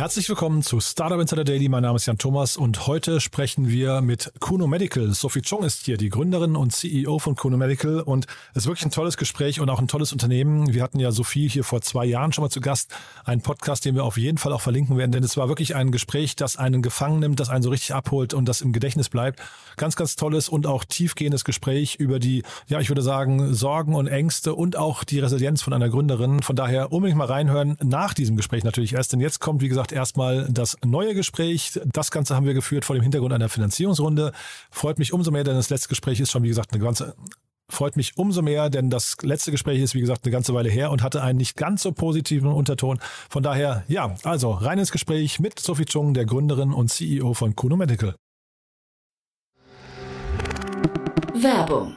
Herzlich willkommen zu Startup Insider Daily. Mein Name ist Jan Thomas und heute sprechen wir mit Kuno Medical. Sophie Chong ist hier, die Gründerin und CEO von Kuno Medical und es ist wirklich ein tolles Gespräch und auch ein tolles Unternehmen. Wir hatten ja Sophie hier vor zwei Jahren schon mal zu Gast, einen Podcast, den wir auf jeden Fall auch verlinken werden, denn es war wirklich ein Gespräch, das einen gefangen nimmt, das einen so richtig abholt und das im Gedächtnis bleibt. Ganz, ganz tolles und auch tiefgehendes Gespräch über die, ja, ich würde sagen, Sorgen und Ängste und auch die Resilienz von einer Gründerin. Von daher unbedingt mal reinhören nach diesem Gespräch natürlich erst, denn jetzt kommt, wie gesagt, erstmal das neue Gespräch. Das Ganze haben wir geführt vor dem Hintergrund einer Finanzierungsrunde. Freut mich umso mehr, denn das letzte Gespräch ist schon, wie gesagt, eine ganze freut mich umso mehr, denn das letzte Gespräch ist, wie gesagt, eine ganze Weile her und hatte einen nicht ganz so positiven Unterton. Von daher, ja, also rein ins Gespräch mit Sophie Chung, der Gründerin und CEO von Kuno Medical. Werbung.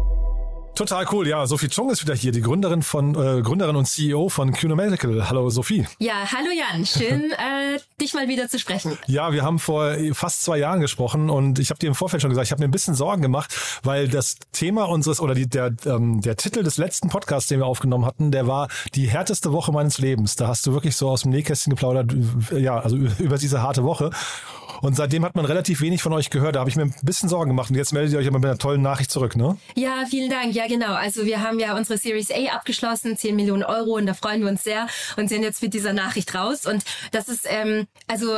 Total cool. Ja, Sophie Chung ist wieder hier, die Gründerin von äh, Gründerin und CEO von Kuno Medical. Hallo Sophie. Ja, hallo Jan. Schön, äh, dich mal wieder zu sprechen. Ja, wir haben vor fast zwei Jahren gesprochen und ich habe dir im Vorfeld schon gesagt, ich habe mir ein bisschen Sorgen gemacht, weil das Thema unseres oder die, der, ähm, der Titel des letzten Podcasts, den wir aufgenommen hatten, der war die härteste Woche meines Lebens. Da hast du wirklich so aus dem Nähkästchen geplaudert, ja, also über diese harte Woche. Und seitdem hat man relativ wenig von euch gehört. Da habe ich mir ein bisschen Sorgen gemacht. Und jetzt meldet ihr euch aber mit einer tollen Nachricht zurück, ne? Ja, vielen Dank. Ja, genau. Also wir haben ja unsere Series A abgeschlossen, 10 Millionen Euro und da freuen wir uns sehr und sind jetzt mit dieser Nachricht raus. Und das ist, ähm, also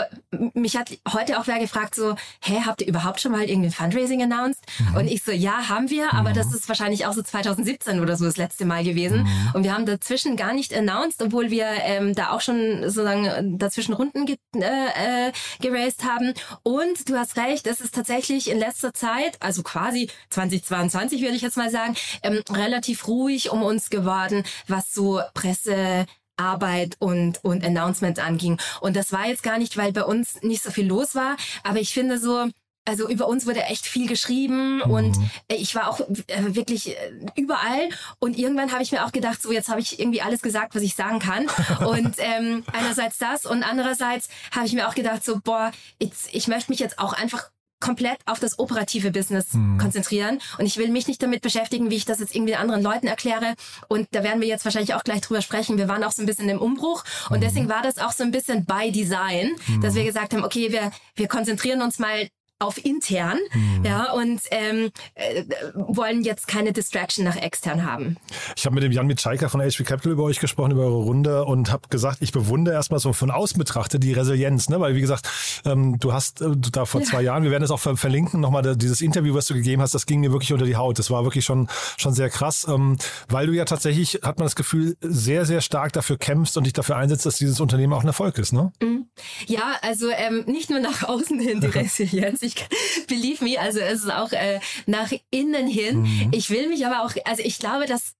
mich hat heute auch wer gefragt, so, hä, habt ihr überhaupt schon mal irgendwie ein Fundraising announced? Mhm. Und ich so, ja, haben wir, aber mhm. das ist wahrscheinlich auch so 2017 oder so das letzte Mal gewesen. Mhm. Und wir haben dazwischen gar nicht announced, obwohl wir ähm, da auch schon sozusagen dazwischen Runden ge äh, äh, geraced haben. Und du hast recht, es ist tatsächlich in letzter Zeit, also quasi 2022 würde ich jetzt mal sagen, ähm, relativ ruhig um uns geworden, was so Presse Arbeit und, und Announcements anging. Und das war jetzt gar nicht, weil bei uns nicht so viel los war, aber ich finde so, also über uns wurde echt viel geschrieben mhm. und äh, ich war auch äh, wirklich äh, überall und irgendwann habe ich mir auch gedacht, so jetzt habe ich irgendwie alles gesagt, was ich sagen kann und ähm, einerseits das und andererseits habe ich mir auch gedacht, so boah, jetzt, ich möchte mich jetzt auch einfach komplett auf das operative Business mhm. konzentrieren und ich will mich nicht damit beschäftigen, wie ich das jetzt irgendwie anderen Leuten erkläre und da werden wir jetzt wahrscheinlich auch gleich drüber sprechen. Wir waren auch so ein bisschen im Umbruch und mhm. deswegen war das auch so ein bisschen by Design, mhm. dass wir gesagt haben, okay, wir, wir konzentrieren uns mal auf intern, mhm. ja, und ähm, äh, wollen jetzt keine Distraction nach extern haben. Ich habe mit dem Jan Mitschaiker von HP Capital über euch gesprochen, über eure Runde und habe gesagt, ich bewundere erstmal so von außen betrachtet die Resilienz, ne? weil wie gesagt, ähm, du hast äh, da vor ja. zwei Jahren, wir werden es auch ver verlinken, nochmal dieses Interview, was du gegeben hast, das ging mir wirklich unter die Haut. Das war wirklich schon, schon sehr krass, ähm, weil du ja tatsächlich, hat man das Gefühl, sehr, sehr stark dafür kämpfst und dich dafür einsetzt, dass dieses Unternehmen auch ein Erfolg ist. Ne? Mhm. Ja, also ähm, nicht nur nach außen hin die Resilienz. Ich ich, believe me, also es ist auch äh, nach innen hin. Mhm. Ich will mich aber auch, also ich glaube, dass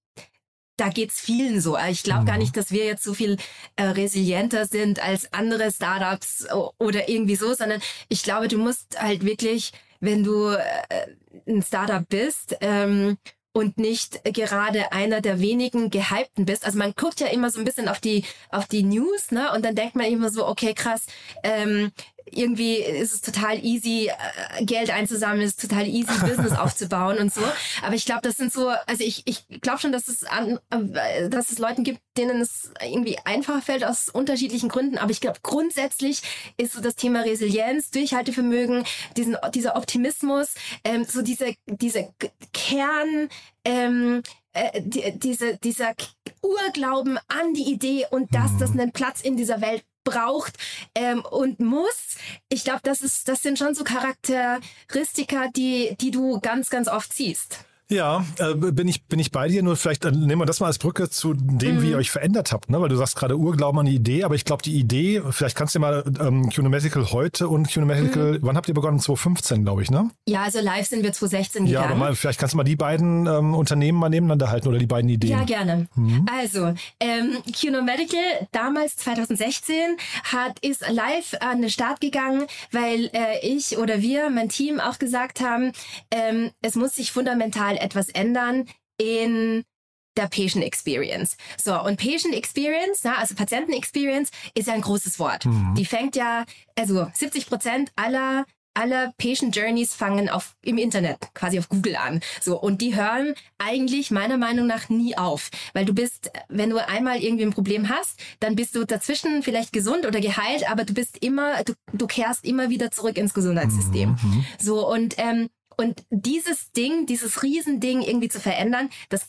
da geht's vielen so. Ich glaube mhm. gar nicht, dass wir jetzt so viel äh, resilienter sind als andere Startups oder irgendwie so, sondern ich glaube, du musst halt wirklich, wenn du äh, ein Startup bist ähm, und nicht gerade einer der wenigen gehypten bist. Also man guckt ja immer so ein bisschen auf die auf die News, ne? Und dann denkt man immer so, okay, krass, ähm, irgendwie ist es total easy, äh, Geld einzusammeln, ist total easy, Business aufzubauen und so. Aber ich glaube, das sind so, also ich, ich glaube schon, dass es an, äh, dass es Leuten gibt, denen es irgendwie einfacher fällt aus unterschiedlichen Gründen. Aber ich glaube, grundsätzlich ist so das Thema Resilienz, Durchhaltevermögen, diesen, dieser Optimismus, ähm, so diese, diese Kern, ähm, äh, die, diese, dieser Urglauben an die Idee und dass das mhm. einen Platz in dieser Welt braucht ähm, und muss. Ich glaube, das ist, das sind schon so Charakteristika, die, die du ganz, ganz oft siehst. Ja, äh, bin ich bin ich bei dir. Nur vielleicht äh, nehmen wir das mal als Brücke zu dem, mhm. wie ihr euch verändert habt, ne? Weil du sagst gerade Urglauben an die Idee, aber ich glaube die Idee. Vielleicht kannst du mal ähm, Cunomatical heute und Cunomatical. Mhm. Wann habt ihr begonnen? 2015, glaube ich, ne? Ja, also live sind wir 2016 gegangen. Ja, aber mal, vielleicht kannst du mal die beiden ähm, Unternehmen mal nebeneinander halten oder die beiden Ideen. Ja, gerne. Mhm. Also ähm, Cunomedical damals 2016 hat ist live an den Start gegangen, weil äh, ich oder wir, mein Team auch gesagt haben, ähm, es muss sich fundamental etwas ändern in der Patient Experience. So, und Patient Experience, na, also Patienten Experience, ist ja ein großes Wort. Mhm. Die fängt ja, also 70 Prozent aller aller Patient Journeys fangen auf im Internet, quasi auf Google an. So und die hören eigentlich meiner Meinung nach nie auf, weil du bist, wenn du einmal irgendwie ein Problem hast, dann bist du dazwischen vielleicht gesund oder geheilt, aber du bist immer, du, du kehrst immer wieder zurück ins Gesundheitssystem. Mhm. So und ähm, und dieses Ding, dieses Riesending irgendwie zu verändern, das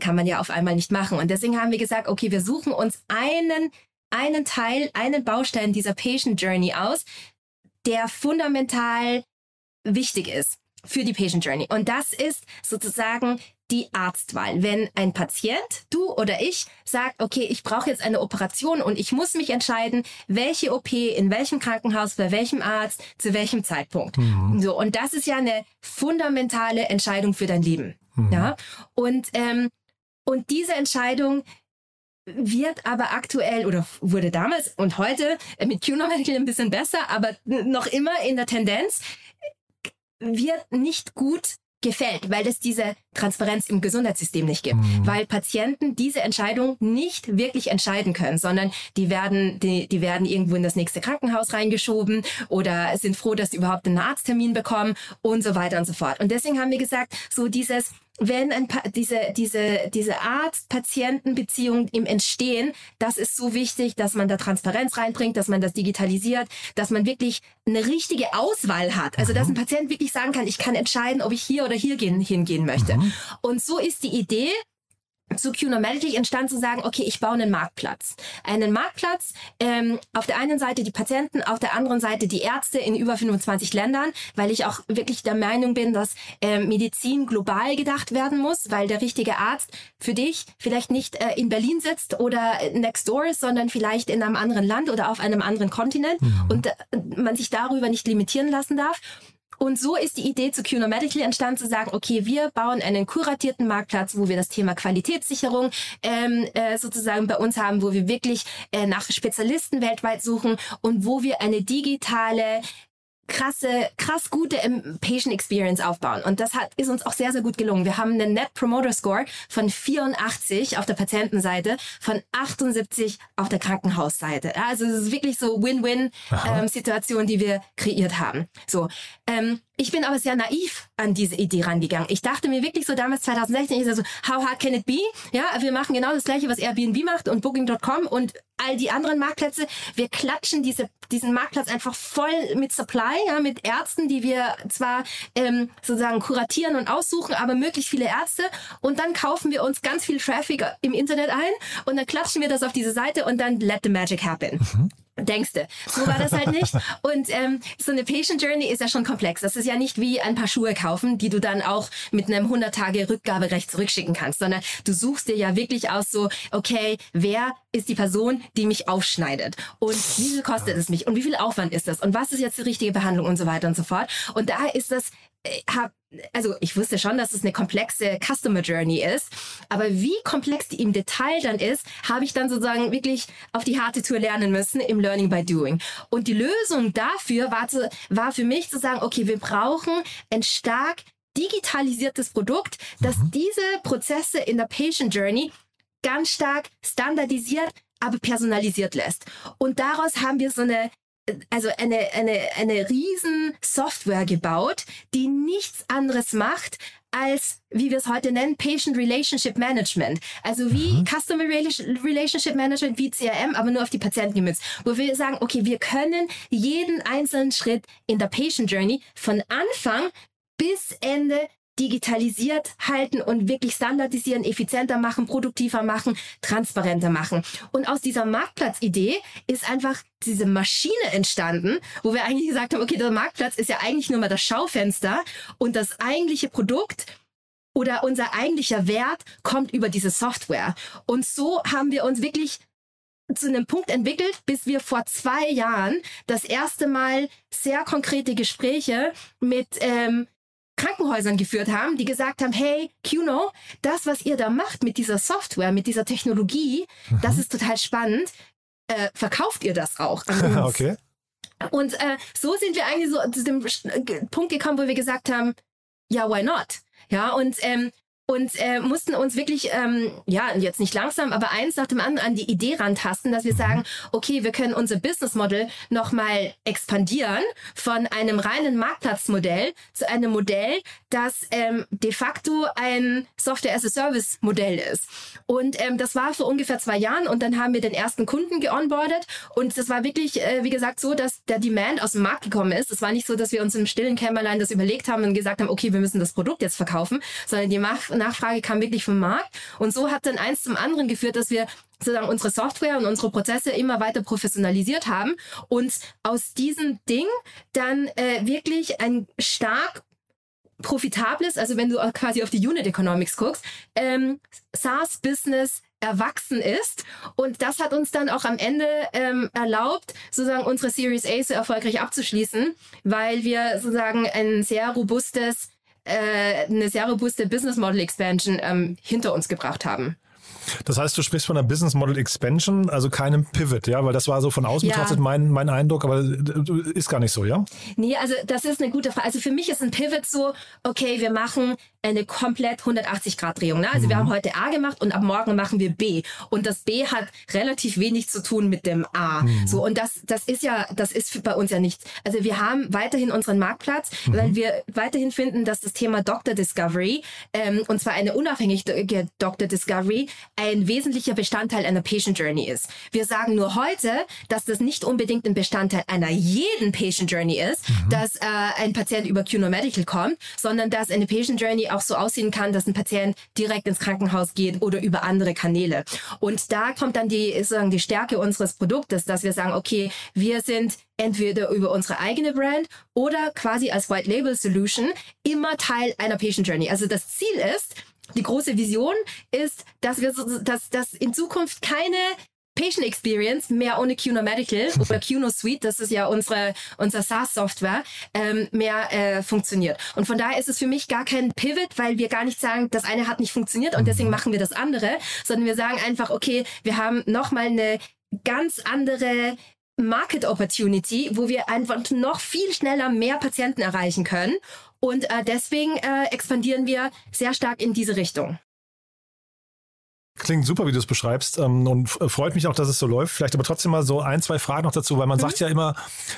kann man ja auf einmal nicht machen. Und deswegen haben wir gesagt, okay, wir suchen uns einen, einen Teil, einen Baustein dieser Patient Journey aus, der fundamental wichtig ist für die Patient Journey. Und das ist sozusagen die Arztwahl. Wenn ein Patient, du oder ich, sagt, okay, ich brauche jetzt eine Operation und ich muss mich entscheiden, welche OP, in welchem Krankenhaus, bei welchem Arzt, zu welchem Zeitpunkt. Mhm. So, und das ist ja eine fundamentale Entscheidung für dein Leben. Mhm. Ja. Und, ähm, und diese Entscheidung wird aber aktuell oder wurde damals und heute mit QNO Medical ein bisschen besser, aber noch immer in der Tendenz wird nicht gut gefällt, weil es diese Transparenz im Gesundheitssystem nicht gibt, mhm. weil Patienten diese Entscheidung nicht wirklich entscheiden können, sondern die werden, die, die werden irgendwo in das nächste Krankenhaus reingeschoben oder sind froh, dass sie überhaupt einen Arzttermin bekommen und so weiter und so fort. Und deswegen haben wir gesagt, so dieses wenn ein pa diese, diese, diese Arzt-Patienten-Beziehung im Entstehen, das ist so wichtig, dass man da Transparenz reinbringt, dass man das digitalisiert, dass man wirklich eine richtige Auswahl hat. Also, dass mhm. ein Patient wirklich sagen kann, ich kann entscheiden, ob ich hier oder hier gehen, hingehen möchte. Mhm. Und so ist die Idee, zu QNomatic entstand zu sagen, okay, ich baue einen Marktplatz. Einen Marktplatz, ähm, auf der einen Seite die Patienten, auf der anderen Seite die Ärzte in über 25 Ländern, weil ich auch wirklich der Meinung bin, dass ähm, Medizin global gedacht werden muss, weil der richtige Arzt für dich vielleicht nicht äh, in Berlin sitzt oder next door ist, sondern vielleicht in einem anderen Land oder auf einem anderen Kontinent mhm. und äh, man sich darüber nicht limitieren lassen darf. Und so ist die Idee zu QNO Medical entstanden, zu sagen, okay, wir bauen einen kuratierten Marktplatz, wo wir das Thema Qualitätssicherung ähm, äh, sozusagen bei uns haben, wo wir wirklich äh, nach Spezialisten weltweit suchen und wo wir eine digitale krasse, krass gute Patient Experience aufbauen. Und das hat, ist uns auch sehr, sehr gut gelungen. Wir haben einen Net Promoter Score von 84 auf der Patientenseite, von 78 auf der Krankenhausseite. Also es ist wirklich so Win-Win-Situation, ähm, die wir kreiert haben. So, ähm, ich bin aber sehr naiv an diese Idee rangegangen. Ich dachte mir wirklich so damals 2016, ich so, how hard can it be? Ja, wir machen genau das gleiche, was Airbnb macht und Booking.com und all die anderen Marktplätze. Wir klatschen diese, diesen Marktplatz einfach voll mit Supply, ja, mit Ärzten, die wir zwar ähm, sozusagen kuratieren und aussuchen, aber möglichst viele Ärzte. Und dann kaufen wir uns ganz viel Traffic im Internet ein und dann klatschen wir das auf diese Seite und dann let the magic happen. Mhm. Denkste. So war das halt nicht. Und ähm, so eine Patient Journey ist ja schon komplex. Das ist ja nicht wie ein paar Schuhe kaufen, die du dann auch mit einem 100 Tage Rückgaberecht zurückschicken kannst, sondern du suchst dir ja wirklich aus so, okay, wer ist die Person, die mich aufschneidet? Und wie viel kostet es mich? Und wie viel Aufwand ist das? Und was ist jetzt die richtige Behandlung und so weiter und so fort? Und da ist das äh, hab, also ich wusste schon, dass es eine komplexe Customer Journey ist, aber wie komplex die im Detail dann ist, habe ich dann sozusagen wirklich auf die harte Tour lernen müssen im Learning by Doing. Und die Lösung dafür war, zu, war für mich zu sagen, okay, wir brauchen ein stark digitalisiertes Produkt, das mhm. diese Prozesse in der Patient Journey ganz stark standardisiert, aber personalisiert lässt. Und daraus haben wir so eine also eine, eine, eine riesen Software gebaut, die nichts anderes macht, als, wie wir es heute nennen, Patient Relationship Management. Also wie mhm. Customer Relationship Management, wie CRM, aber nur auf die Patienten gemünzt. Wo wir sagen, okay, wir können jeden einzelnen Schritt in der Patient Journey von Anfang bis Ende digitalisiert halten und wirklich standardisieren, effizienter machen, produktiver machen, transparenter machen. Und aus dieser Marktplatzidee ist einfach diese Maschine entstanden, wo wir eigentlich gesagt haben, okay, der Marktplatz ist ja eigentlich nur mal das Schaufenster und das eigentliche Produkt oder unser eigentlicher Wert kommt über diese Software. Und so haben wir uns wirklich zu einem Punkt entwickelt, bis wir vor zwei Jahren das erste Mal sehr konkrete Gespräche mit ähm, Krankenhäusern geführt haben, die gesagt haben, hey, QNO, das, was ihr da macht mit dieser Software, mit dieser Technologie, mhm. das ist total spannend. Äh, verkauft ihr das auch an uns? okay. Und äh, so sind wir eigentlich so zu dem Punkt gekommen, wo wir gesagt haben, ja, why not? Ja, und ähm, und äh, mussten uns wirklich, ähm, ja, jetzt nicht langsam, aber eins nach dem anderen an die Idee rantasten, dass wir mhm. sagen, okay, wir können unser Business Model nochmal expandieren von einem reinen Marktplatzmodell zu einem Modell, das ähm, de facto ein Software-as-a-Service-Modell ist. Und ähm, das war vor ungefähr zwei Jahren und dann haben wir den ersten Kunden geonboardet und das war wirklich, äh, wie gesagt, so, dass der Demand aus dem Markt gekommen ist. Es war nicht so, dass wir uns im stillen Kämmerlein das überlegt haben und gesagt haben, okay, wir müssen das Produkt jetzt verkaufen, sondern die Markt Nachfrage kam wirklich vom Markt. Und so hat dann eins zum anderen geführt, dass wir sozusagen unsere Software und unsere Prozesse immer weiter professionalisiert haben und aus diesem Ding dann äh, wirklich ein stark profitables, also wenn du quasi auf die Unit Economics guckst, ähm, SaaS-Business erwachsen ist. Und das hat uns dann auch am Ende ähm, erlaubt, sozusagen unsere Series A so erfolgreich abzuschließen, weil wir sozusagen ein sehr robustes äh, eine sehr robuste Business Model Expansion ähm, hinter uns gebracht haben. Das heißt, du sprichst von einer Business Model Expansion, also keinem Pivot, ja, weil das war so von außen ja. betrachtet mein, mein Eindruck, aber äh, ist gar nicht so, ja? Nee, also das ist eine gute Frage. Also für mich ist ein Pivot so, okay, wir machen eine komplett 180-Grad-Drehung. Ne? Also mhm. wir haben heute A gemacht und ab morgen machen wir B. Und das B hat relativ wenig zu tun mit dem A. Mhm. So, und das, das ist ja, das ist bei uns ja nichts. Also wir haben weiterhin unseren Marktplatz, mhm. weil wir weiterhin finden, dass das Thema Doctor Discovery, ähm, und zwar eine unabhängige Doctor Discovery, ein wesentlicher Bestandteil einer Patient Journey ist. Wir sagen nur heute, dass das nicht unbedingt ein Bestandteil einer jeden Patient Journey ist, mhm. dass äh, ein Patient über QNO Medical kommt, sondern dass eine Patient Journey auch so aussehen kann, dass ein Patient direkt ins Krankenhaus geht oder über andere Kanäle. Und da kommt dann die, sozusagen die Stärke unseres Produktes, dass wir sagen, okay, wir sind entweder über unsere eigene Brand oder quasi als White Label Solution immer Teil einer Patient Journey. Also das Ziel ist, die große Vision ist, dass wir so, dass, dass in Zukunft keine Patient Experience mehr ohne QNO Medical oder QNO Suite, das ist ja unsere unser SaaS Software, ähm, mehr äh, funktioniert. Und von daher ist es für mich gar kein Pivot, weil wir gar nicht sagen, das eine hat nicht funktioniert und deswegen mhm. machen wir das andere, sondern wir sagen einfach, okay, wir haben nochmal eine ganz andere Market Opportunity, wo wir einfach noch viel schneller mehr Patienten erreichen können. Und äh, deswegen äh, expandieren wir sehr stark in diese Richtung. Klingt super, wie du es beschreibst ähm, und freut mich auch, dass es so läuft. Vielleicht aber trotzdem mal so ein, zwei Fragen noch dazu, weil man mhm. sagt ja immer,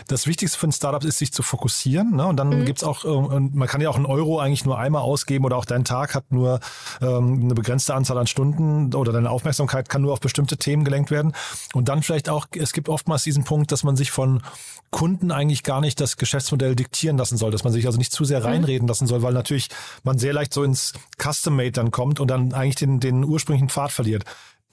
das Wichtigste für ein Startup ist, sich zu fokussieren. Ne? Und dann mhm. gibt's auch, äh, man kann ja auch einen Euro eigentlich nur einmal ausgeben oder auch dein Tag hat nur ähm, eine begrenzte Anzahl an Stunden oder deine Aufmerksamkeit kann nur auf bestimmte Themen gelenkt werden. Und dann vielleicht auch, es gibt oftmals diesen Punkt, dass man sich von Kunden eigentlich gar nicht das Geschäftsmodell diktieren lassen soll, dass man sich also nicht zu sehr mhm. reinreden lassen soll, weil natürlich man sehr leicht so ins Custom-Made dann kommt und dann eigentlich den, den ursprünglichen Pfad verliert.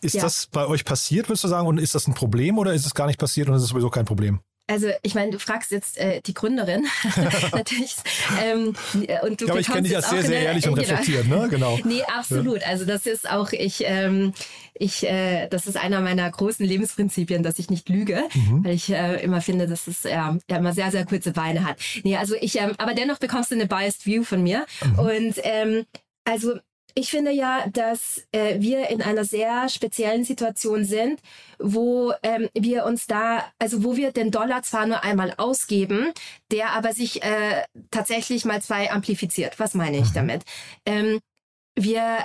Ist ja. das bei euch passiert, würdest du sagen, und ist das ein Problem oder ist es gar nicht passiert und ist es sowieso kein Problem? Also ich meine, du fragst jetzt äh, die Gründerin natürlich. Ähm, und du ja, aber ich kenne dich als sehr, sehr ehrlich und genau. reflektiert, ne? Genau. Nee, absolut. Ja. Also das ist auch, ich, ähm, ich, äh, das ist einer meiner großen Lebensprinzipien, dass ich nicht lüge, mhm. weil ich äh, immer finde, dass es ja, ja immer sehr, sehr kurze Beine hat. Nee, also ich, ähm, aber dennoch bekommst du eine biased view von mir. Mhm. Und ähm, also ich finde ja, dass äh, wir in einer sehr speziellen Situation sind, wo ähm, wir uns da, also wo wir den Dollar zwar nur einmal ausgeben, der aber sich äh, tatsächlich mal zwei amplifiziert. Was meine ich mhm. damit? Ähm, wir,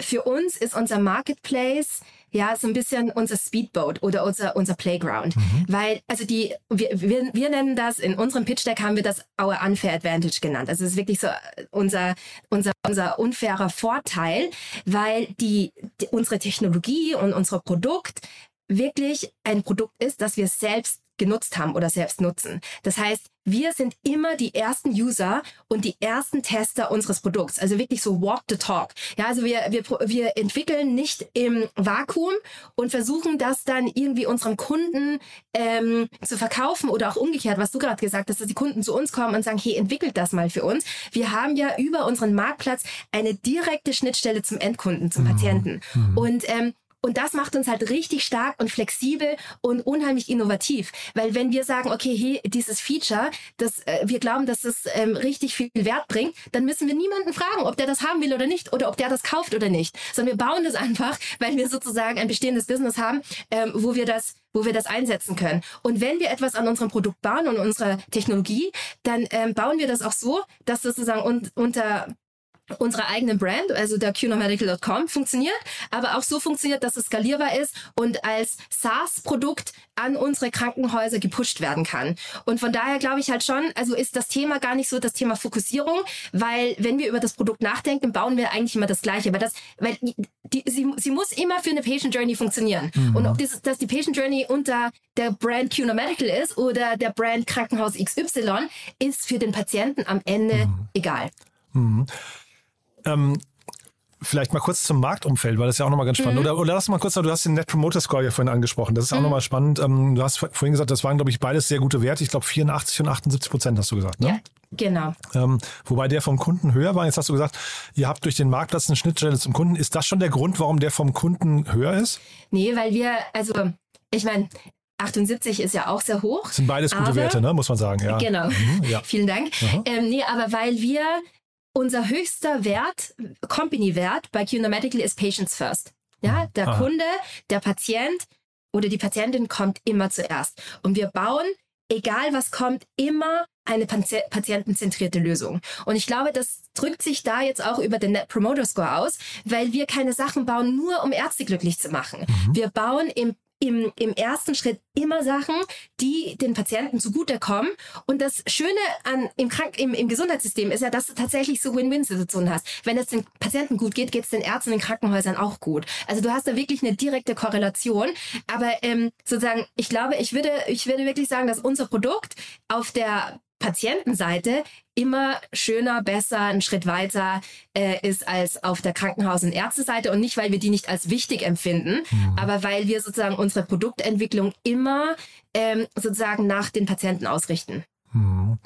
für uns ist unser Marketplace ja so ein bisschen unser Speedboat oder unser, unser Playground. Mhm. Weil, also die, wir, wir, wir nennen das, in unserem Pitch Deck haben wir das Our Unfair Advantage genannt. Also es ist wirklich so unser, unser, unser unfairer Vorteil, weil die, die unsere Technologie und unser Produkt wirklich ein Produkt ist, das wir selbst genutzt haben oder selbst nutzen. Das heißt, wir sind immer die ersten User und die ersten Tester unseres Produkts. Also wirklich so walk the talk. Ja, also wir, wir, wir entwickeln nicht im Vakuum und versuchen das dann irgendwie unseren Kunden ähm, zu verkaufen oder auch umgekehrt, was du gerade gesagt hast, dass die Kunden zu uns kommen und sagen, hey, entwickelt das mal für uns. Wir haben ja über unseren Marktplatz eine direkte Schnittstelle zum Endkunden, zum mhm. Patienten. Mhm. Und ähm, und das macht uns halt richtig stark und flexibel und unheimlich innovativ. Weil wenn wir sagen, okay, hey, dieses Feature, das, äh, wir glauben, dass es ähm, richtig viel Wert bringt, dann müssen wir niemanden fragen, ob der das haben will oder nicht oder ob der das kauft oder nicht. Sondern wir bauen das einfach, weil wir sozusagen ein bestehendes Business haben, ähm, wo wir das wo wir das einsetzen können. Und wenn wir etwas an unserem Produkt bauen und unserer Technologie, dann ähm, bauen wir das auch so, dass sozusagen un unter unserer eigenen Brand, also der qnomedical.com, funktioniert, aber auch so funktioniert, dass es skalierbar ist und als SaaS-Produkt an unsere Krankenhäuser gepusht werden kann. Und von daher glaube ich halt schon, also ist das Thema gar nicht so das Thema Fokussierung, weil wenn wir über das Produkt nachdenken, bauen wir eigentlich immer das Gleiche, weil das, weil die, sie, sie muss immer für eine Patient Journey funktionieren. Mhm. Und ob das, dass die Patient Journey unter der Brand QNO Medical ist oder der Brand Krankenhaus XY, ist für den Patienten am Ende mhm. egal. Mhm. Ähm, vielleicht mal kurz zum Marktumfeld, weil das ist ja auch nochmal ganz spannend. Mhm. Oder, oder lass mal kurz, du hast den Net Promoter Score ja vorhin angesprochen. Das ist auch mhm. nochmal spannend. Ähm, du hast vorhin gesagt, das waren, glaube ich, beides sehr gute Werte. Ich glaube, 84 und 78 Prozent hast du gesagt, ne? Ja. Genau. Ähm, wobei der vom Kunden höher war. Jetzt hast du gesagt, ihr habt durch den Marktplatz eine Schnittstelle zum Kunden. Ist das schon der Grund, warum der vom Kunden höher ist? Nee, weil wir, also ich meine, 78 ist ja auch sehr hoch. Das sind beides gute Werte, ne? muss man sagen. Ja. Genau. Mhm, ja. Vielen Dank. Ähm, nee, aber weil wir unser höchster Wert, Company-Wert bei QNO Medical ist Patients First. Ja, der Aha. Kunde, der Patient oder die Patientin kommt immer zuerst. Und wir bauen, egal was kommt, immer eine patientenzentrierte Lösung. Und ich glaube, das drückt sich da jetzt auch über den Net Promoter Score aus, weil wir keine Sachen bauen, nur um Ärzte glücklich zu machen. Mhm. Wir bauen im im, im ersten Schritt immer Sachen, die den Patienten zugutekommen. Und das Schöne an, im, Krank im, im Gesundheitssystem ist ja, dass du tatsächlich so Win-Win-Situationen hast. Wenn es den Patienten gut geht, geht es den Ärzten in Krankenhäusern auch gut. Also du hast da wirklich eine direkte Korrelation. Aber ähm, sozusagen, ich glaube, ich würde, ich würde wirklich sagen, dass unser Produkt auf der Patientenseite immer schöner, besser, einen Schritt weiter äh, ist als auf der Krankenhaus- und Ärzteseite und nicht, weil wir die nicht als wichtig empfinden, mhm. aber weil wir sozusagen unsere Produktentwicklung immer ähm, sozusagen nach den Patienten ausrichten. Mhm.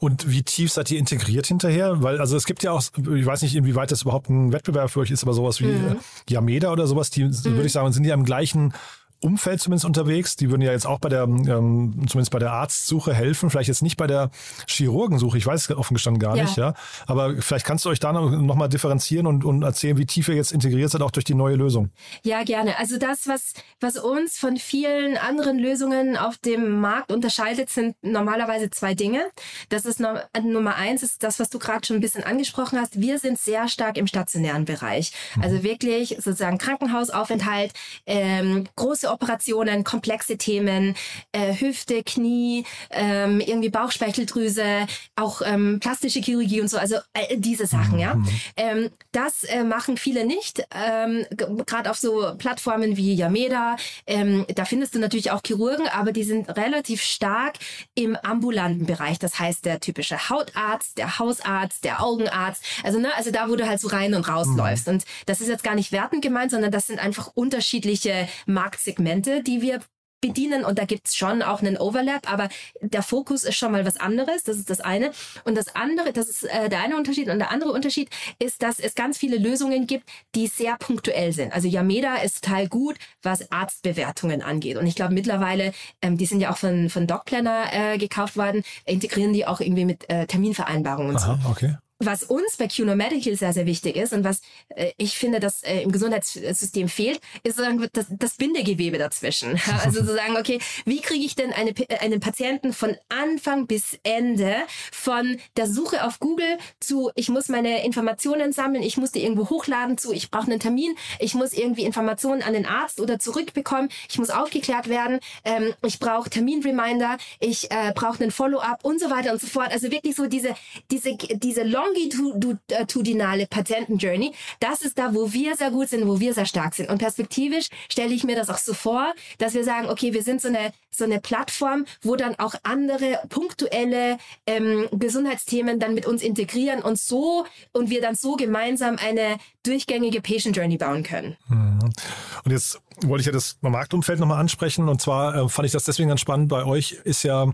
Und wie tief seid ihr integriert hinterher? Weil, also es gibt ja auch, ich weiß nicht, inwieweit das überhaupt ein Wettbewerb für euch ist, aber sowas wie mhm. Yameda oder sowas, die, mhm. würde ich sagen, sind ja im gleichen Umfeld zumindest unterwegs. Die würden ja jetzt auch bei der, ähm, zumindest bei der Arztsuche helfen. Vielleicht jetzt nicht bei der Chirurgensuche. Ich weiß es offen gestanden gar ja. nicht, ja. Aber vielleicht kannst du euch da noch, noch mal differenzieren und, und erzählen, wie tief ihr jetzt integriert seid, auch durch die neue Lösung. Ja, gerne. Also das, was, was uns von vielen anderen Lösungen auf dem Markt unterscheidet, sind normalerweise zwei Dinge. Das ist no Nummer eins, ist das, was du gerade schon ein bisschen angesprochen hast. Wir sind sehr stark im stationären Bereich. Mhm. Also wirklich sozusagen Krankenhausaufenthalt, ähm, große Operationen, komplexe Themen, äh, Hüfte, Knie, ähm, irgendwie Bauchspeicheldrüse, auch ähm, plastische Chirurgie und so, also äh, diese Sachen, ja. Mhm. Ähm, das äh, machen viele nicht, ähm, gerade auf so Plattformen wie Yameda. Ähm, da findest du natürlich auch Chirurgen, aber die sind relativ stark im ambulanten Bereich. Das heißt, der typische Hautarzt, der Hausarzt, der Augenarzt, also ne, also da, wo du halt so rein und rausläufst. Mhm. Und das ist jetzt gar nicht wertend gemeint, sondern das sind einfach unterschiedliche Marktsegmente Segmente, die wir bedienen und da gibt's schon auch einen Overlap, aber der Fokus ist schon mal was anderes, das ist das eine. Und das andere, das ist äh, der eine Unterschied und der andere Unterschied ist, dass es ganz viele Lösungen gibt, die sehr punktuell sind. Also Yameda ist total gut, was Arztbewertungen angeht und ich glaube mittlerweile, ähm, die sind ja auch von, von DocPlanner äh, gekauft worden, integrieren die auch irgendwie mit äh, Terminvereinbarungen und Aha, so. okay. Was uns bei QNO Medical sehr, sehr wichtig ist und was äh, ich finde, dass äh, im Gesundheitssystem fehlt, ist sozusagen das, das Bindegewebe dazwischen. Also zu sagen, okay, wie kriege ich denn eine, einen Patienten von Anfang bis Ende, von der Suche auf Google zu, ich muss meine Informationen sammeln, ich muss die irgendwo hochladen, zu, ich brauche einen Termin, ich muss irgendwie Informationen an den Arzt oder zurückbekommen, ich muss aufgeklärt werden, ähm, ich brauche Terminreminder, ich äh, brauche einen Follow-up und so weiter und so fort. Also wirklich so diese, diese, diese Long longitudinale Patienten-Journey, das ist da, wo wir sehr gut sind, wo wir sehr stark sind. Und perspektivisch stelle ich mir das auch so vor, dass wir sagen, okay, wir sind so eine, so eine Plattform, wo dann auch andere punktuelle ähm, Gesundheitsthemen dann mit uns integrieren und so und wir dann so gemeinsam eine durchgängige Patient Journey bauen können. Mhm. Und jetzt wollte ich ja das Marktumfeld nochmal ansprechen. Und zwar äh, fand ich das deswegen ganz spannend. Bei euch ist ja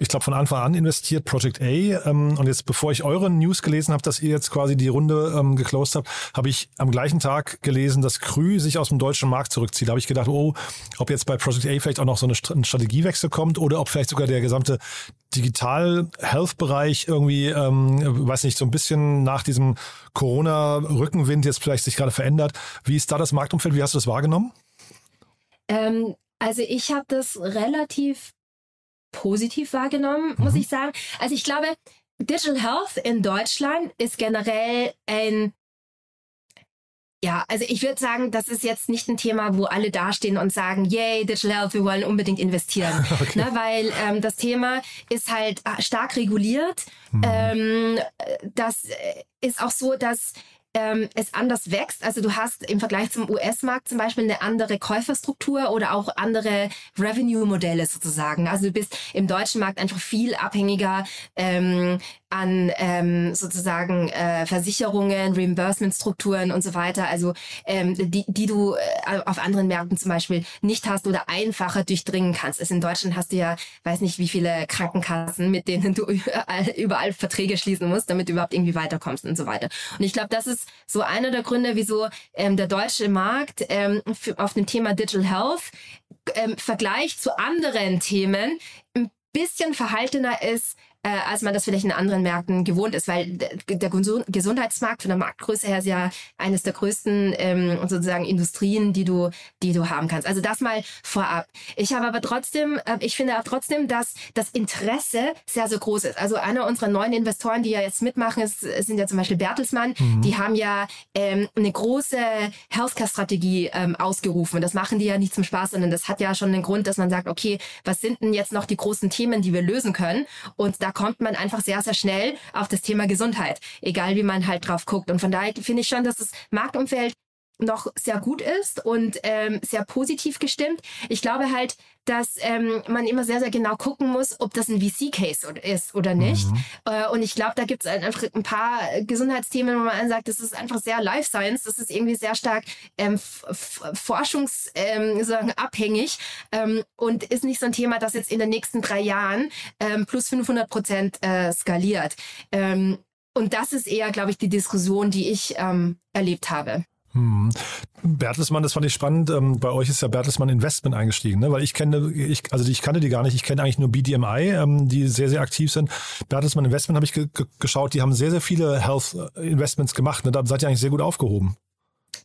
ich glaube, von Anfang an investiert Project A. Ähm, und jetzt, bevor ich eure News gelesen habe, dass ihr jetzt quasi die Runde ähm, geclosed habt, habe ich am gleichen Tag gelesen, dass Krü sich aus dem deutschen Markt zurückzieht. Da habe ich gedacht, oh, ob jetzt bei Project A vielleicht auch noch so eine ein Strategiewechsel kommt oder ob vielleicht sogar der gesamte Digital-Health-Bereich irgendwie, ähm, weiß nicht, so ein bisschen nach diesem Corona-Rückenwind jetzt vielleicht sich gerade verändert. Wie ist da das Marktumfeld? Wie hast du das wahrgenommen? Ähm, also ich habe das relativ positiv wahrgenommen, muss mhm. ich sagen. Also ich glaube, Digital Health in Deutschland ist generell ein ja, also ich würde sagen, das ist jetzt nicht ein Thema, wo alle dastehen und sagen, yay, Digital Health, wir wollen unbedingt investieren. Okay. Ne, weil ähm, das Thema ist halt äh, stark reguliert. Mhm. Ähm, das ist auch so, dass ähm, es anders wächst. Also du hast im Vergleich zum US-Markt zum Beispiel eine andere Käuferstruktur oder auch andere Revenue-Modelle sozusagen. Also du bist im deutschen Markt einfach viel abhängiger ähm, an ähm, sozusagen äh, Versicherungen, Reimbursement-Strukturen und so weiter, also ähm, die, die du äh, auf anderen Märkten zum Beispiel nicht hast oder einfacher durchdringen kannst. Also in Deutschland hast du ja, weiß nicht, wie viele Krankenkassen, mit denen du überall, überall Verträge schließen musst, damit du überhaupt irgendwie weiterkommst und so weiter. Und ich glaube, das ist so einer der Gründe, wieso ähm, der deutsche Markt ähm, für, auf dem Thema Digital Health ähm, Vergleich zu anderen Themen ein bisschen verhaltener ist äh, als man das vielleicht in anderen Märkten gewohnt ist, weil der Gesundheitsmarkt von der Marktgröße her ist ja eines der größten ähm, sozusagen Industrien, die du, die du haben kannst. Also das mal vorab. Ich habe aber trotzdem, äh, ich finde auch trotzdem, dass das Interesse sehr, sehr groß ist. Also einer unserer neuen Investoren, die ja jetzt mitmachen, ist, sind ja zum Beispiel Bertelsmann. Mhm. Die haben ja ähm, eine große Healthcare-Strategie ähm, ausgerufen. Und das machen die ja nicht zum Spaß, sondern das hat ja schon den Grund, dass man sagt, okay, was sind denn jetzt noch die großen Themen, die wir lösen können? Und da kommt man einfach sehr, sehr schnell auf das Thema Gesundheit, egal wie man halt drauf guckt. Und von daher finde ich schon, dass das Marktumfeld noch sehr gut ist und ähm, sehr positiv gestimmt. Ich glaube halt, dass ähm, man immer sehr, sehr genau gucken muss, ob das ein VC-Case ist oder nicht. Mhm. Äh, und ich glaube, da gibt es einfach ein paar Gesundheitsthemen, wo man sagt, das ist einfach sehr Life Science, das ist irgendwie sehr stark ähm, forschungsabhängig ähm, ähm, und ist nicht so ein Thema, das jetzt in den nächsten drei Jahren ähm, plus 500 Prozent äh, skaliert. Ähm, und das ist eher, glaube ich, die Diskussion, die ich ähm, erlebt habe. Hm. Bertelsmann, das fand ich spannend. Ähm, bei euch ist ja Bertelsmann Investment eingestiegen, ne? weil ich kenne, ich, also ich kannte die gar nicht. Ich kenne eigentlich nur BDMI, ähm, die sehr, sehr aktiv sind. Bertelsmann Investment habe ich ge geschaut. Die haben sehr, sehr viele Health Investments gemacht. Ne? Da seid ihr eigentlich sehr gut aufgehoben.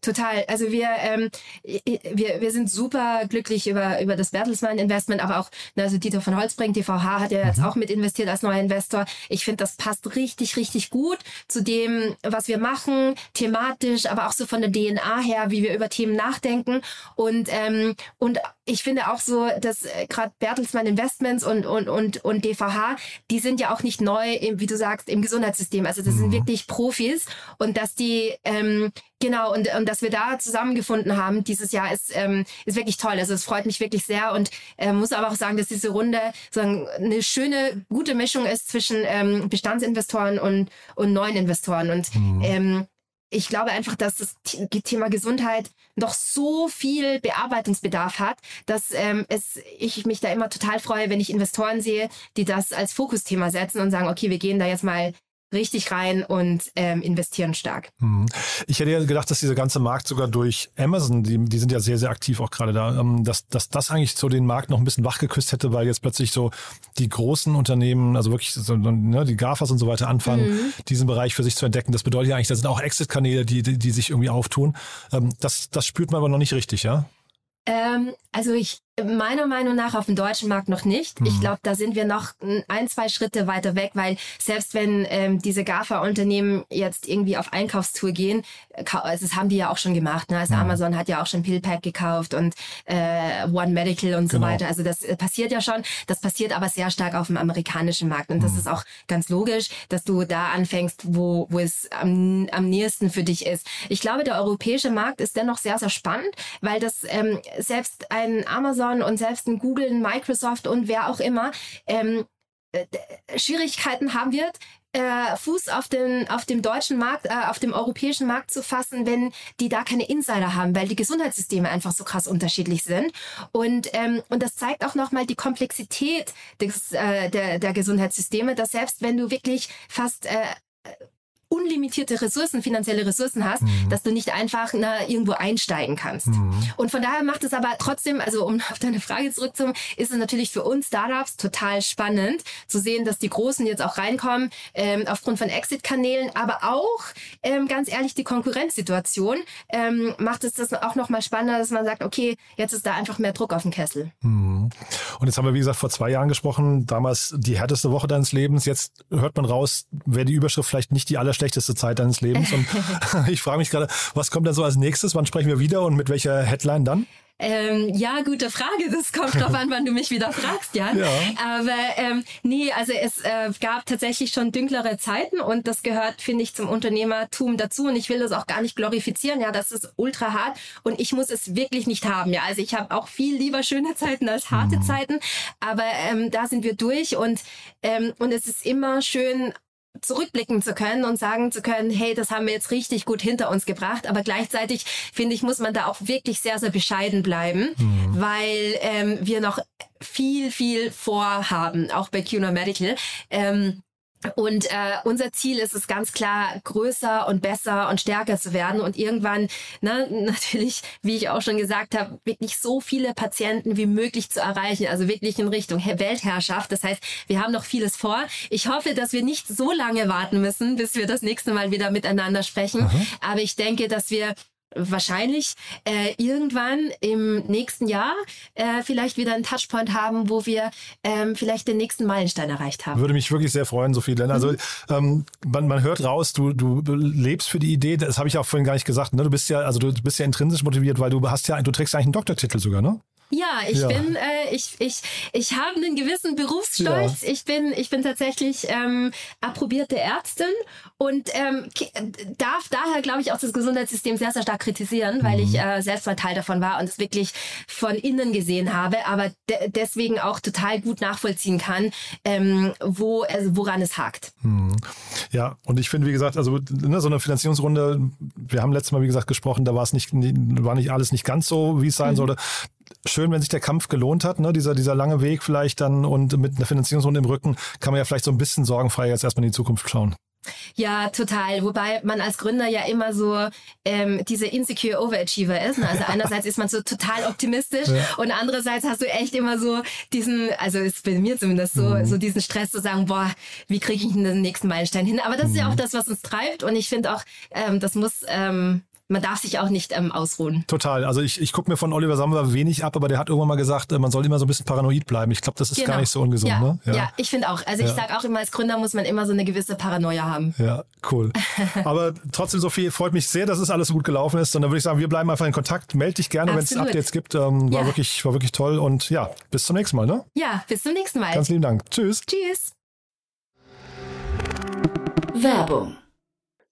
Total. Also wir, ähm, wir, wir sind super glücklich über, über das Bertelsmann Investment, aber auch, ne, also Dieter von Holzbrink, DVH hat ja jetzt mhm. auch mit investiert als neuer Investor. Ich finde, das passt richtig, richtig gut zu dem, was wir machen, thematisch, aber auch so von der DNA her, wie wir über Themen nachdenken. Und, ähm, und ich finde auch so, dass äh, gerade Bertelsmann Investments und, und, und, und DVH, die sind ja auch nicht neu, im, wie du sagst, im Gesundheitssystem. Also das mhm. sind wirklich Profis und dass die ähm, Genau, und, und dass wir da zusammengefunden haben dieses Jahr ist, ähm, ist wirklich toll. Also es freut mich wirklich sehr und äh, muss aber auch sagen, dass diese Runde sagen, eine schöne, gute Mischung ist zwischen ähm, Bestandsinvestoren und, und neuen Investoren. Und mhm. ähm, ich glaube einfach, dass das Thema Gesundheit noch so viel Bearbeitungsbedarf hat, dass ähm, es, ich mich da immer total freue, wenn ich Investoren sehe, die das als Fokusthema setzen und sagen, okay, wir gehen da jetzt mal richtig rein und ähm, investieren stark. Hm. Ich hätte ja gedacht, dass dieser ganze Markt sogar durch Amazon, die, die sind ja sehr, sehr aktiv auch gerade da, ähm, dass, dass das eigentlich so den Markt noch ein bisschen wachgeküsst hätte, weil jetzt plötzlich so die großen Unternehmen, also wirklich so, ne, die GAFAs und so weiter anfangen, mhm. diesen Bereich für sich zu entdecken. Das bedeutet ja eigentlich, da sind auch Exit-Kanäle, die, die, die sich irgendwie auftun. Ähm, das, das spürt man aber noch nicht richtig, ja? Ähm, also ich Meiner Meinung nach auf dem deutschen Markt noch nicht. Mhm. Ich glaube, da sind wir noch ein, zwei Schritte weiter weg, weil selbst wenn ähm, diese GAFA-Unternehmen jetzt irgendwie auf Einkaufstour gehen, also das haben die ja auch schon gemacht. Ne? Also mhm. Amazon hat ja auch schon PillPack gekauft und äh, One Medical und genau. so weiter. Also das äh, passiert ja schon. Das passiert aber sehr stark auf dem amerikanischen Markt. Und das mhm. ist auch ganz logisch, dass du da anfängst, wo, wo es am, am nächsten für dich ist. Ich glaube, der europäische Markt ist dennoch sehr, sehr spannend, weil das ähm, selbst ein Amazon Amazon und selbst ein Google, ein Microsoft und wer auch immer ähm, äh, Schwierigkeiten haben wird, äh, Fuß auf, den, auf dem deutschen Markt, äh, auf dem europäischen Markt zu fassen, wenn die da keine Insider haben, weil die Gesundheitssysteme einfach so krass unterschiedlich sind. Und, ähm, und das zeigt auch nochmal die Komplexität des, äh, der, der Gesundheitssysteme, dass selbst wenn du wirklich fast äh, unlimitierte Ressourcen, finanzielle Ressourcen hast, mhm. dass du nicht einfach na, irgendwo einsteigen kannst. Mhm. Und von daher macht es aber trotzdem, also um auf deine Frage zurückzukommen, ist es natürlich für uns Startups total spannend zu sehen, dass die Großen jetzt auch reinkommen, ähm, aufgrund von Exit-Kanälen, aber auch, ähm, ganz ehrlich, die Konkurrenzsituation ähm, macht es das auch nochmal spannender, dass man sagt, okay, jetzt ist da einfach mehr Druck auf dem Kessel. Mhm. Und jetzt haben wir, wie gesagt, vor zwei Jahren gesprochen, damals die härteste Woche deines Lebens. Jetzt hört man raus, wäre die Überschrift vielleicht nicht die aller schlechteste Zeit deines Lebens. Und ich frage mich gerade, was kommt denn so als nächstes? Wann sprechen wir wieder und mit welcher Headline dann? Ähm, ja, gute Frage. Das kommt drauf an, wann du mich wieder fragst, Jan. Ja. Aber ähm, nee, also es äh, gab tatsächlich schon dünklere Zeiten und das gehört, finde ich, zum Unternehmertum dazu. Und ich will das auch gar nicht glorifizieren. Ja, das ist ultra hart und ich muss es wirklich nicht haben. Ja, also ich habe auch viel lieber schöne Zeiten als harte mhm. Zeiten. Aber ähm, da sind wir durch und ähm, und es ist immer schön zurückblicken zu können und sagen zu können, hey, das haben wir jetzt richtig gut hinter uns gebracht. Aber gleichzeitig finde ich, muss man da auch wirklich sehr, sehr bescheiden bleiben, mhm. weil ähm, wir noch viel, viel vorhaben, auch bei CUNA Medical. Ähm, und äh, unser Ziel ist es ganz klar, größer und besser und stärker zu werden und irgendwann, ne, natürlich, wie ich auch schon gesagt habe, wirklich so viele Patienten wie möglich zu erreichen, also wirklich in Richtung Weltherrschaft. Das heißt, wir haben noch vieles vor. Ich hoffe, dass wir nicht so lange warten müssen, bis wir das nächste Mal wieder miteinander sprechen. Mhm. Aber ich denke, dass wir wahrscheinlich äh, irgendwann im nächsten Jahr äh, vielleicht wieder einen Touchpoint haben, wo wir ähm, vielleicht den nächsten Meilenstein erreicht haben. Würde mich wirklich sehr freuen, Sophie. Denn also mhm. ähm, man, man hört raus, du, du lebst für die Idee. Das habe ich auch vorhin gar nicht gesagt. Ne? Du bist ja, also du bist ja intrinsisch motiviert, weil du hast ja, du trägst ja eigentlich einen Doktortitel sogar, ne? Ja, ich ja. bin, äh, ich, ich, ich habe einen gewissen Berufsstolz. Ja. Ich bin, ich bin tatsächlich ähm, approbierte Ärztin und ähm, darf daher, glaube ich, auch das Gesundheitssystem sehr, sehr stark kritisieren, weil ich mhm. äh, selbst mal Teil davon war und es wirklich von innen gesehen habe, aber de deswegen auch total gut nachvollziehen kann, ähm, wo, also woran es hakt. Mhm. Ja, und ich finde, wie gesagt, also ne, so eine Finanzierungsrunde, wir haben letztes Mal, wie gesagt, gesprochen, da war es nicht, war nicht alles nicht ganz so, wie es sein mhm. sollte schön, wenn sich der Kampf gelohnt hat, ne? dieser, dieser lange Weg vielleicht dann und mit einer Finanzierungsrunde im Rücken kann man ja vielleicht so ein bisschen sorgenfrei jetzt erstmal in die Zukunft schauen. Ja, total. Wobei man als Gründer ja immer so ähm, diese insecure Overachiever ist. Ne? Also einerseits ist man so total optimistisch ja. und andererseits hast du echt immer so diesen, also ist bei mir zumindest so, mhm. so diesen Stress zu sagen, boah, wie kriege ich denn den nächsten Meilenstein hin? Aber das mhm. ist ja auch mhm. das, was uns treibt und ich finde auch, ähm, das muss ähm, man darf sich auch nicht ähm, ausruhen. Total. Also ich, ich gucke mir von Oliver Samba wenig ab, aber der hat irgendwann mal gesagt, äh, man soll immer so ein bisschen paranoid bleiben. Ich glaube, das ist genau. gar nicht so ungesund. Ja, ne? ja. ja ich finde auch. Also ja. ich sage auch immer, als Gründer muss man immer so eine gewisse Paranoia haben. Ja, cool. aber trotzdem, Sophie, freut mich sehr, dass es alles so gut gelaufen ist. Und dann würde ich sagen, wir bleiben einfach in Kontakt. Meld dich gerne, wenn es Updates gibt. Ähm, war, wirklich, war wirklich toll. Und ja, bis zum nächsten Mal. Ne? Ja, bis zum nächsten Mal. Ganz lieben Dank. Tschüss. Tschüss. Werbung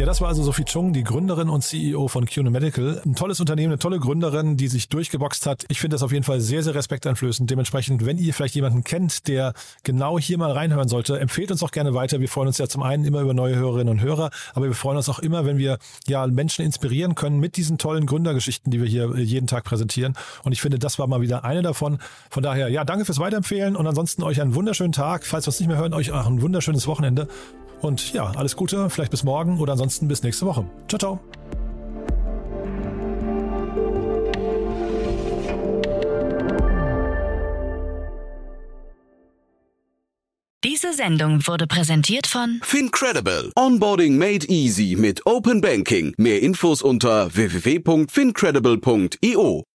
Ja, das war also Sophie Chung, die Gründerin und CEO von CUNE Medical. Ein tolles Unternehmen, eine tolle Gründerin, die sich durchgeboxt hat. Ich finde das auf jeden Fall sehr, sehr respekteinflößend. Dementsprechend, wenn ihr vielleicht jemanden kennt, der genau hier mal reinhören sollte, empfehlt uns auch gerne weiter. Wir freuen uns ja zum einen immer über neue Hörerinnen und Hörer, aber wir freuen uns auch immer, wenn wir ja Menschen inspirieren können mit diesen tollen Gründergeschichten, die wir hier jeden Tag präsentieren. Und ich finde, das war mal wieder eine davon. Von daher, ja, danke fürs Weiterempfehlen und ansonsten euch einen wunderschönen Tag. Falls wir uns nicht mehr hören, euch auch ein wunderschönes Wochenende. Und ja, alles Gute, vielleicht bis morgen oder ansonsten bis nächste Woche. Ciao, ciao. Diese Sendung wurde präsentiert von Fincredible. Onboarding made easy mit Open Banking. Mehr Infos unter www.fincredible.io.